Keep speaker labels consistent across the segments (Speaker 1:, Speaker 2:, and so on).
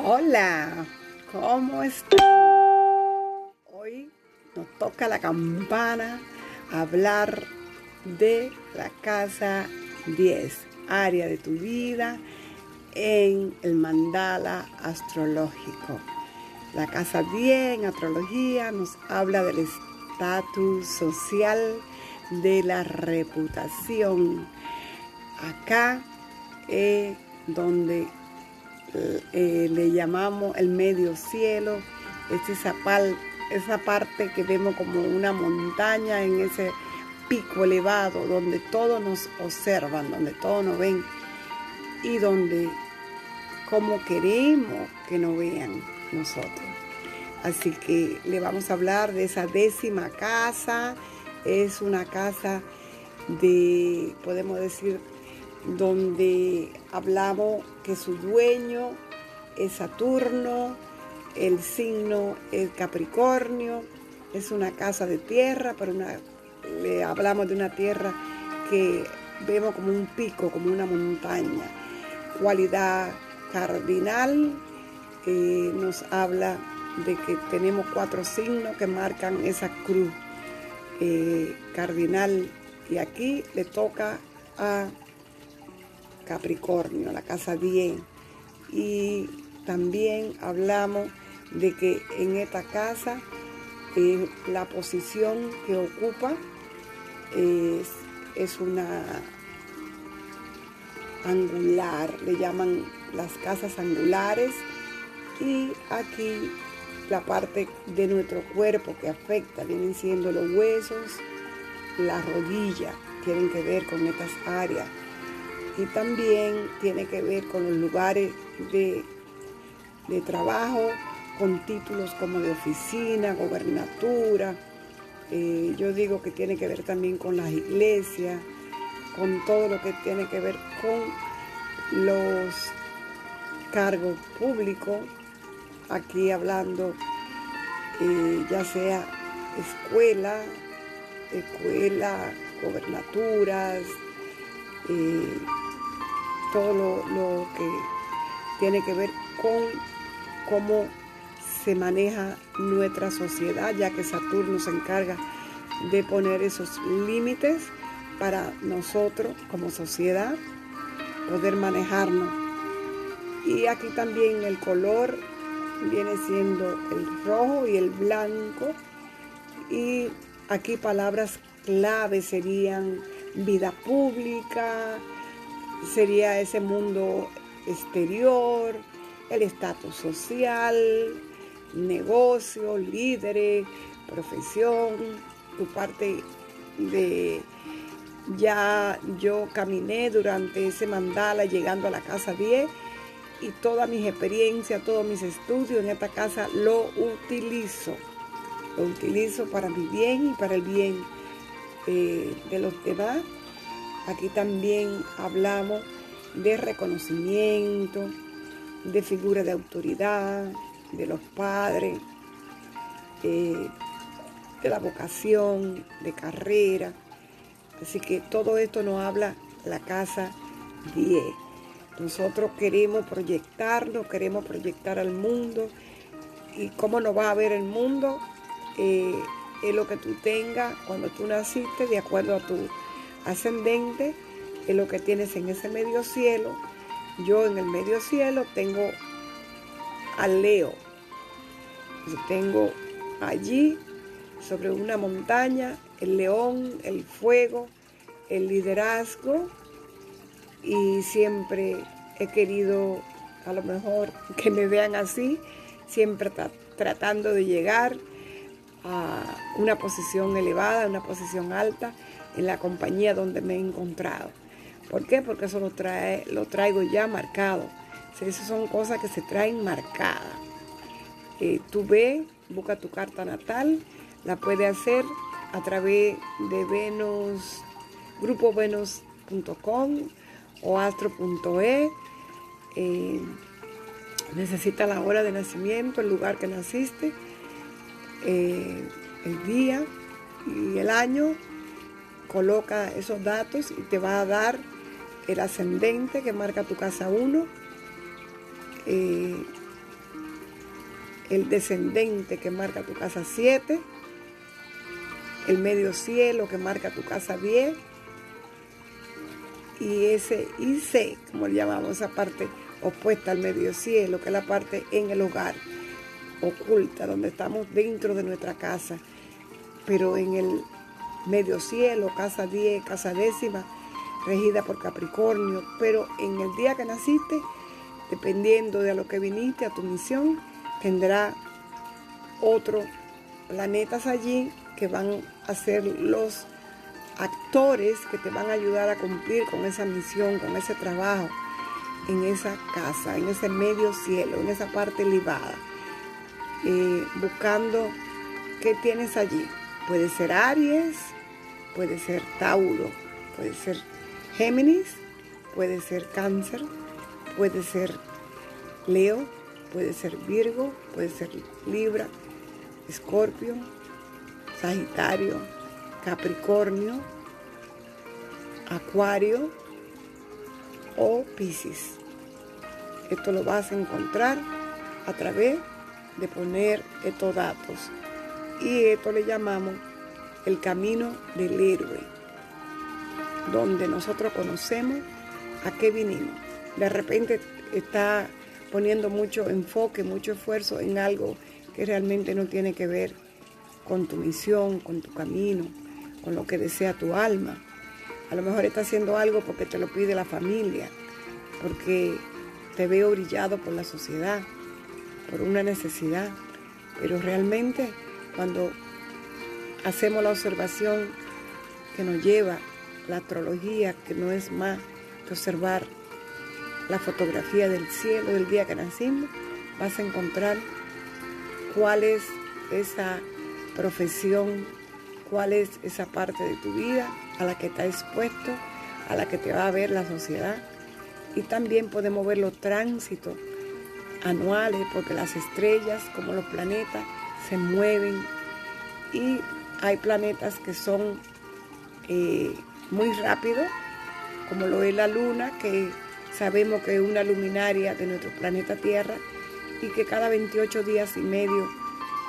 Speaker 1: Hola, ¿cómo están? Hoy nos toca la campana hablar de la casa 10, área de tu vida en el mandala astrológico. La casa 10 en astrología nos habla del estatus social, de la reputación. Acá es donde eh, le llamamos el medio cielo, es esa, esa parte que vemos como una montaña en ese pico elevado, donde todos nos observan, donde todos nos ven y donde como queremos que nos vean nosotros. Así que le vamos a hablar de esa décima casa. Es una casa de, podemos decir, donde hablamos que su dueño es Saturno, el signo es Capricornio, es una casa de tierra, pero le hablamos de una tierra que vemos como un pico, como una montaña. Cualidad cardinal eh, nos habla de que tenemos cuatro signos que marcan esa cruz eh, cardinal y aquí le toca a Capricornio, la casa 10. Y también hablamos de que en esta casa eh, la posición que ocupa es, es una angular, le llaman las casas angulares y aquí la parte de nuestro cuerpo que afecta vienen siendo los huesos, la rodilla, tienen que ver con estas áreas y también tiene que ver con los lugares de, trabajo, con títulos como de oficina, gobernatura. Eh, yo digo que tiene que ver también con las iglesias, con todo lo que tiene que ver con los cargos públicos, aquí hablando eh, ya sea escuela, escuela, gobernaturas, eh, todo lo, que tiene que ver con cómo se maneja nuestra sociedad, ya que Saturno se encarga de poner esos límites para nosotros como sociedad poder manejarnos. Y aquí también el color viene siendo el rojo y el blanco. Y aquí palabras clave serían vida pública, sería ese mundo exterior, el estatus social, negocio, líderes, profesión, tu parte de ya yo caminé durante ese mandala llegando a la casa 10 y toda mis experiencias, todos mis estudios en esta casa lo utilizo. Lo utilizo para mi bien y para el bien eh, de los demás Aquí también hablamos de reconocimiento, de figura de autoridad, de los padres, eh, de la vocación, de carrera. Así que todo esto nos habla la casa 10. Nosotros queremos proyectarnos, queremos proyectar al mundo. ¿Y cómo nos va a ver el mundo? Eh, es lo que tú tengas cuando tú naciste de acuerdo a tu ascendente es lo que tienes en ese medio cielo. Yo en el medio cielo tengo al Leo. Tengo allí sobre una montaña el león, el fuego, el liderazgo y siempre he querido a lo mejor que me vean así, siempre tratando de llegar a una posición elevada, una posición alta en la compañía donde me he encontrado. ¿Por qué? Porque eso lo, trae, lo traigo ya marcado. esas son cosas que se traen marcadas. Eh, tú ve, busca tu carta natal, la puedes hacer a través de Venus, grupovenus.com o astro.e. Eh, necesita la hora de nacimiento, el lugar que naciste, eh, el día y el año coloca esos datos y te va a dar el ascendente que marca tu casa 1, eh, el descendente que marca tu casa 7, el medio cielo que marca tu casa 10 y ese IC, como le llamamos, esa parte opuesta al medio cielo, que es la parte en el hogar, oculta, donde estamos dentro de nuestra casa, pero en el medio cielo, casa 10, casa décima, regida por Capricornio, pero en el día que naciste, dependiendo de a lo que viniste, a tu misión, tendrá otros planetas allí que van a ser los actores que te van a ayudar a cumplir con esa misión, con ese trabajo, en esa casa, en ese medio cielo, en esa parte libada, eh, buscando qué tienes allí. Puede ser Aries, puede ser Tauro, puede ser Géminis, puede ser Cáncer, puede ser Leo, puede ser Virgo, puede ser Libra, Escorpio, Sagitario, Capricornio, Acuario o Piscis. Esto lo vas a encontrar a través de poner estos datos. Y esto le llamamos el camino del héroe, donde nosotros conocemos a qué vinimos. De repente está poniendo mucho enfoque, mucho esfuerzo en algo que realmente no tiene que ver con tu misión, con tu camino, con lo que desea tu alma. A lo mejor está haciendo algo porque te lo pide la familia, porque te veo brillado por la sociedad, por una necesidad. Pero realmente cuando hacemos la observación que nos lleva la astrología, que no es más que observar la fotografía del cielo del día que nacimos, vas a encontrar cuál es esa profesión cuál es esa parte de tu vida a la que está expuesto, a la que te va a ver la sociedad. Y también podemos ver los tránsitos anuales, porque las estrellas, como los planetas, se mueven. Y hay planetas que son eh, muy rápidos, como lo es la Luna, que sabemos que es una luminaria de nuestro planeta Tierra y que cada 28 días y medio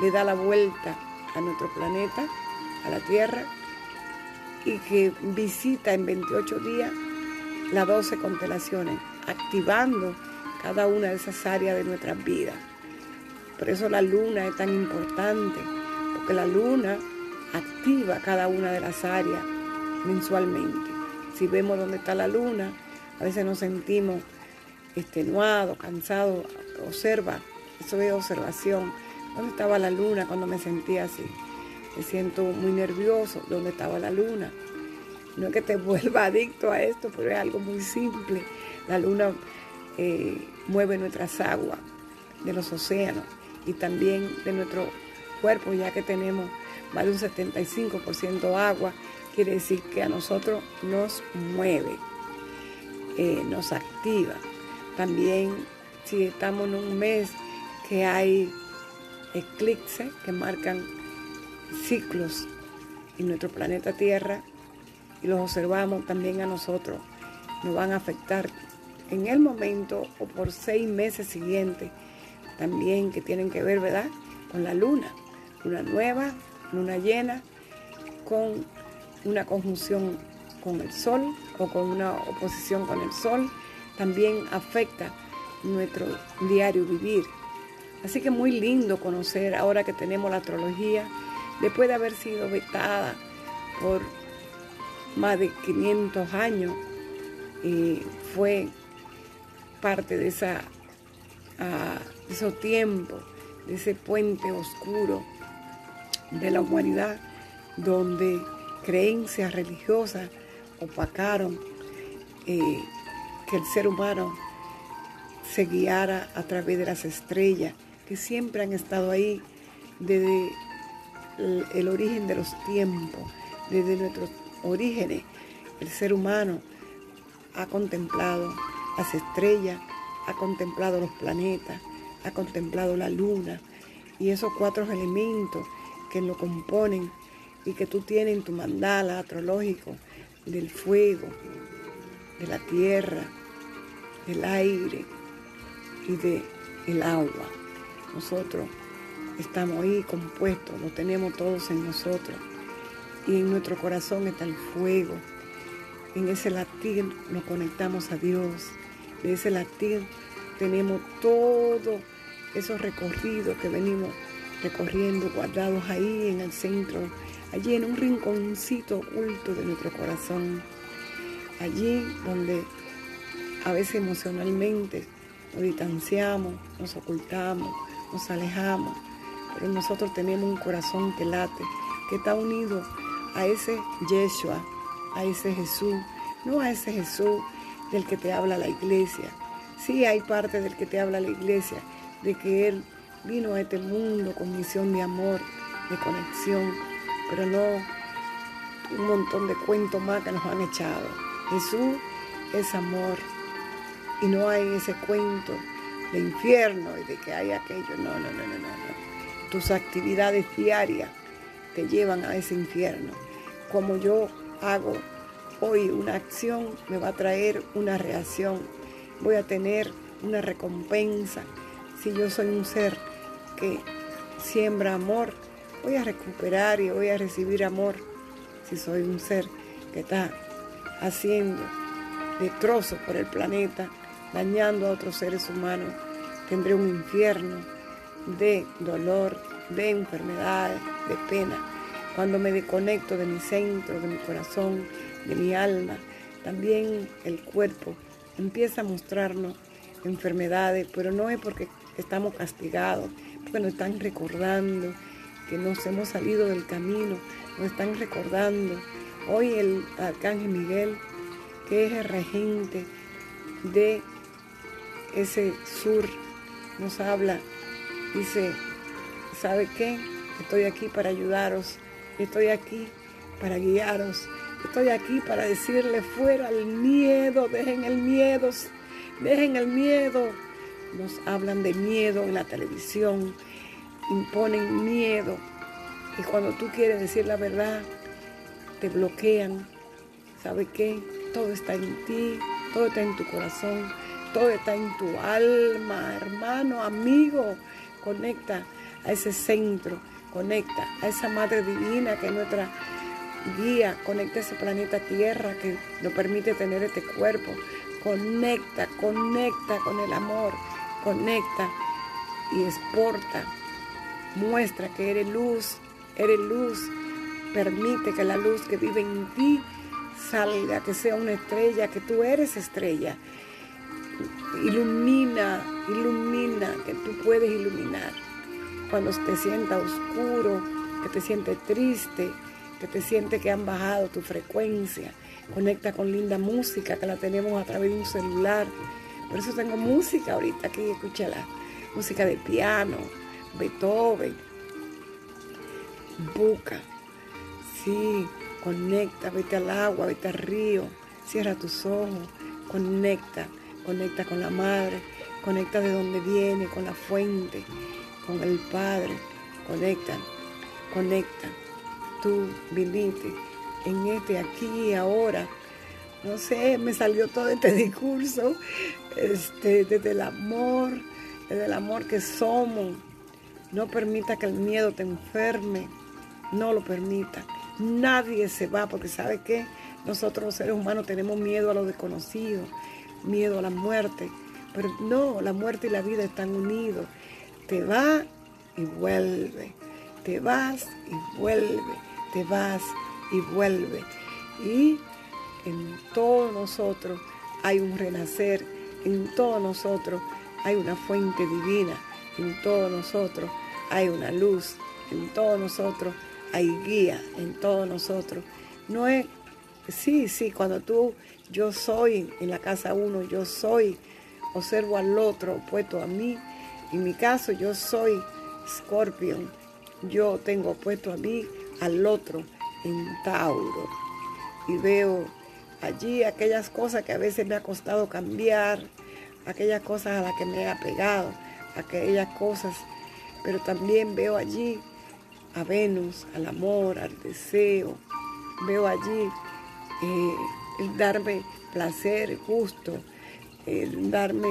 Speaker 1: le da la vuelta a nuestro planeta a la Tierra y que visita en 28 días las 12 constelaciones, activando cada una de esas áreas de nuestras vidas. Por eso la luna es tan importante, porque la luna activa cada una de las áreas mensualmente. Si vemos dónde está la luna, a veces nos sentimos extenuados, cansados. Observa, eso es observación. ¿Dónde estaba la luna cuando me sentía así? me siento muy nervioso, ¿dónde estaba la luna? No es que te vuelva adicto a esto, pero es algo muy simple. La luna eh, mueve nuestras aguas de los océanos y también de nuestro cuerpo, ya que tenemos más de un 75% agua, quiere decir que a nosotros nos mueve, eh, nos activa. También si estamos en un mes que hay eclipses que marcan ciclos en nuestro planeta Tierra y los observamos también a nosotros, nos van a afectar en el momento o por seis meses siguientes, también que tienen que ver, ¿verdad?, con la luna, luna nueva, luna llena, con una conjunción con el sol o con una oposición con el sol, también afecta nuestro diario vivir. Así que muy lindo conocer ahora que tenemos la astrología, después de haber sido vetada por más de 500 años, fue parte de, esa, ah, de esos tiempos, de ese puente oscuro de la humanidad, donde creencias religiosas opacaron eh, que el ser humano se guiara a través de las estrellas, que siempre han estado ahí desde el, origen de los tiempos, desde nuestros orígenes, el ser humano ha contemplado las estrellas, ha contemplado los planetas, ha contemplado la luna y esos cuatro elementos que lo componen y que tú tienes en tu mandala astrológico del fuego, de la tierra, del aire y del el agua. Nosotros estamos ahí compuestos, lo tenemos todos en nosotros. Y en nuestro corazón está el fuego. En ese latir nos conectamos a Dios. En ese latir tenemos todo esos recorridos que venimos recorriendo, guardados ahí en el centro, allí en un rinconcito oculto de nuestro corazón. Allí donde a veces emocionalmente nos distanciamos, nos ocultamos, nos alejamos, pero nosotros tenemos un corazón que late, que está unido a ese Yeshua, a ese Jesús, no a ese Jesús del que te habla la iglesia. Sí hay parte del que te habla la iglesia, de que Él vino a este mundo con misión de amor, de conexión, pero no un montón de cuentos más que nos han echado. Jesús es amor y no hay ese cuento de infierno y de que hay aquello. No, no, no, no, no. Tus actividades diarias te llevan a ese infierno. Como yo hago hoy una acción, me va a traer una reacción. Voy a tener una recompensa. Si yo soy un ser que siembra amor, voy a recuperar y voy a recibir amor. Si soy un ser que está haciendo destrozos por el planeta, dañando a otros seres humanos, tendré un infierno de dolor, de enfermedades, de pena. Cuando me desconecto de mi centro, de mi corazón, de mi alma, también el cuerpo empieza a mostrarnos enfermedades, pero no es porque estamos castigados, nos están recordando que nos hemos salido del camino, nos están recordando. Hoy el arcángel Miguel, que es el regente de ese sur, nos habla, dice, ¿sabe qué? Estoy aquí para ayudaros, estoy aquí para guiaros, estoy aquí para decirle fuera el miedo, dejen el miedo, dejen el miedo. Nos hablan de miedo en la televisión, imponen miedo y cuando tú quieres decir la verdad, te bloquean. ¿Sabe qué? Todo está en ti, todo está en tu corazón, todo está en tu alma, hermano, amigo. Conecta a ese centro, conecta a esa Madre Divina que es nuestra guía, conecta a ese planeta Tierra que nos permite tener este cuerpo. Conecta, conecta con el amor, conecta y exporta Muestra que eres luz, eres luz. Permite que la luz que vive en ti salga, que sea una estrella, que tú eres estrella. Ilumina, ilumina, que tú puedes iluminar. Cuando te sienta oscuro, que te siente triste, que te siente que han bajado tu frecuencia. Conecta con linda música que la tenemos a través de un celular. Por eso tengo música ahorita aquí, escúchala. Música de piano, Beethoven, Buca. Sí, conecta, vete al agua, vete al río, cierra tus ojos, conecta, conecta con la madre, conecta de donde viene, con la fuente, con el Padre, conecta, conecta. Tú viniste en este aquí y ahora. No sé, me salió todo este discurso, este, desde el amor, desde el amor que somos, no permita que el miedo te enferme. No lo permita. Nadie se va porque sabe que nosotros los seres humanos tenemos miedo a lo desconocido, miedo a la muerte. Pero no, la muerte y la vida están unidos. Te va y vuelve. Te vas y vuelve. Te vas y vuelve. Y en todos nosotros hay un renacer. En todos nosotros hay una fuente divina en todos nosotros hay una luz, en todos nosotros hay guía, en todos nosotros. No es, sí, sí, cuando tú, yo soy en la casa uno, yo soy, observo al otro opuesto a mí. En mi caso, yo soy Scorpion, yo tengo opuesto a mí al otro en Tauro. Y veo allí aquellas cosas que a veces me ha costado cambiar, aquellas cosas a las que me he apegado aquellas cosas, pero también veo allí a Venus, al amor, al deseo, veo allí eh, el darme placer justo, el darme,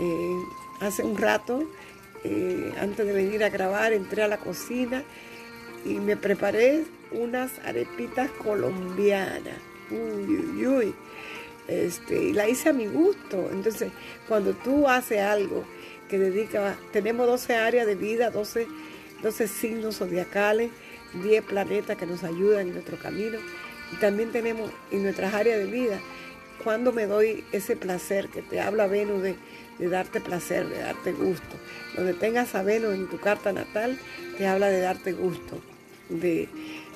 Speaker 1: eh, hace un rato eh, antes de venir a grabar, entré a la cocina y me preparé unas arepitas colombianas. Uy, uy, uy. Este, y la hice a mi gusto. Entonces, cuando tú haces algo que dedica, tenemos 12 áreas de vida, 12, 12 signos zodiacales, 10 planetas que nos ayudan en nuestro camino. Y también tenemos en nuestras áreas de vida, cuando me doy ese placer que te habla Venus de, de darte placer, de darte gusto. Donde tengas a Venus en tu carta natal, te habla de darte gusto, de,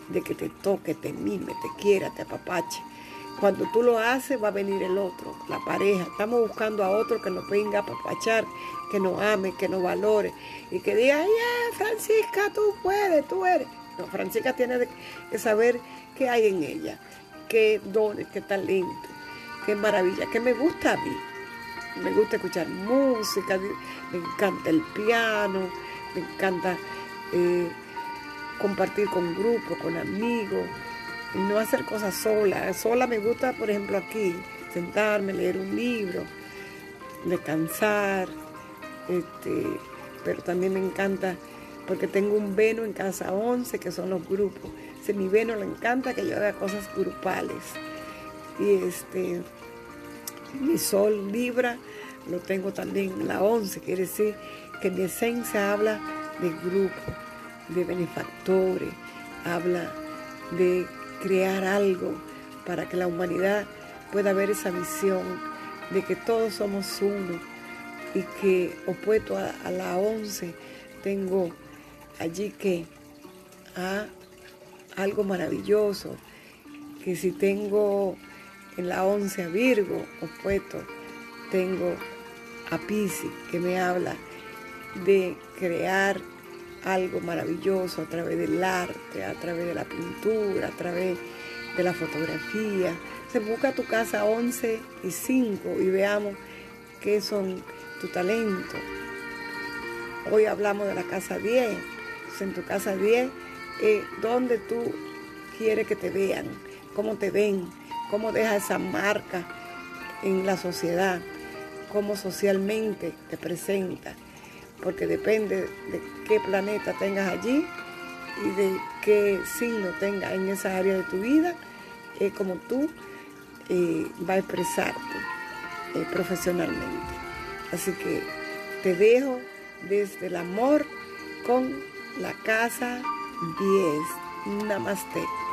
Speaker 1: de que te toque, te mime, te quiera, te apapache. Cuando tú lo haces, va a venir el otro, la pareja. Estamos buscando a otro que nos venga a apapachar, que nos ame, que nos valore y que diga, ya, Francisca, tú puedes, tú eres. No, Francisca tiene que saber qué hay en ella, qué dones, qué talento, qué maravilla, qué me gusta a mí. Me gusta escuchar música, me encanta el piano, me encanta eh, compartir con grupos, con amigos, no hacer cosas sola. Sola me gusta, por ejemplo, aquí, sentarme, leer un libro, descansar, este, pero también me encanta porque tengo un veno en casa 11, que son los grupos. Si mi veno le encanta que yo haga cosas grupales. Y este, mi sol Libra lo tengo también en la 11, quiere decir que mi esencia habla de grupo, de benefactores, habla de crear algo para que la humanidad pueda ver esa visión de que todos somos uno y que opuesto a, la 11 tengo allí que a algo maravilloso, que si tengo en la 11 a Virgo opuesto, tengo a Pisces que me habla de crear algo maravilloso a través del arte, a través de la pintura, a través de la fotografía. Se busca tu casa 11 y 5 y veamos qué son tu talento. Hoy hablamos de la casa 10. En tu casa 10, eh, ¿dónde tú quieres que te vean? ¿Cómo te ven? ¿Cómo deja esa marca en la sociedad? ¿Cómo socialmente te presenta? Porque depende de qué planeta tengas allí y de qué signo tengas en esa área de tu vida, es como tú eh, va a expresarte eh, profesionalmente. Así que te dejo desde el amor con la casa 10. Namaste.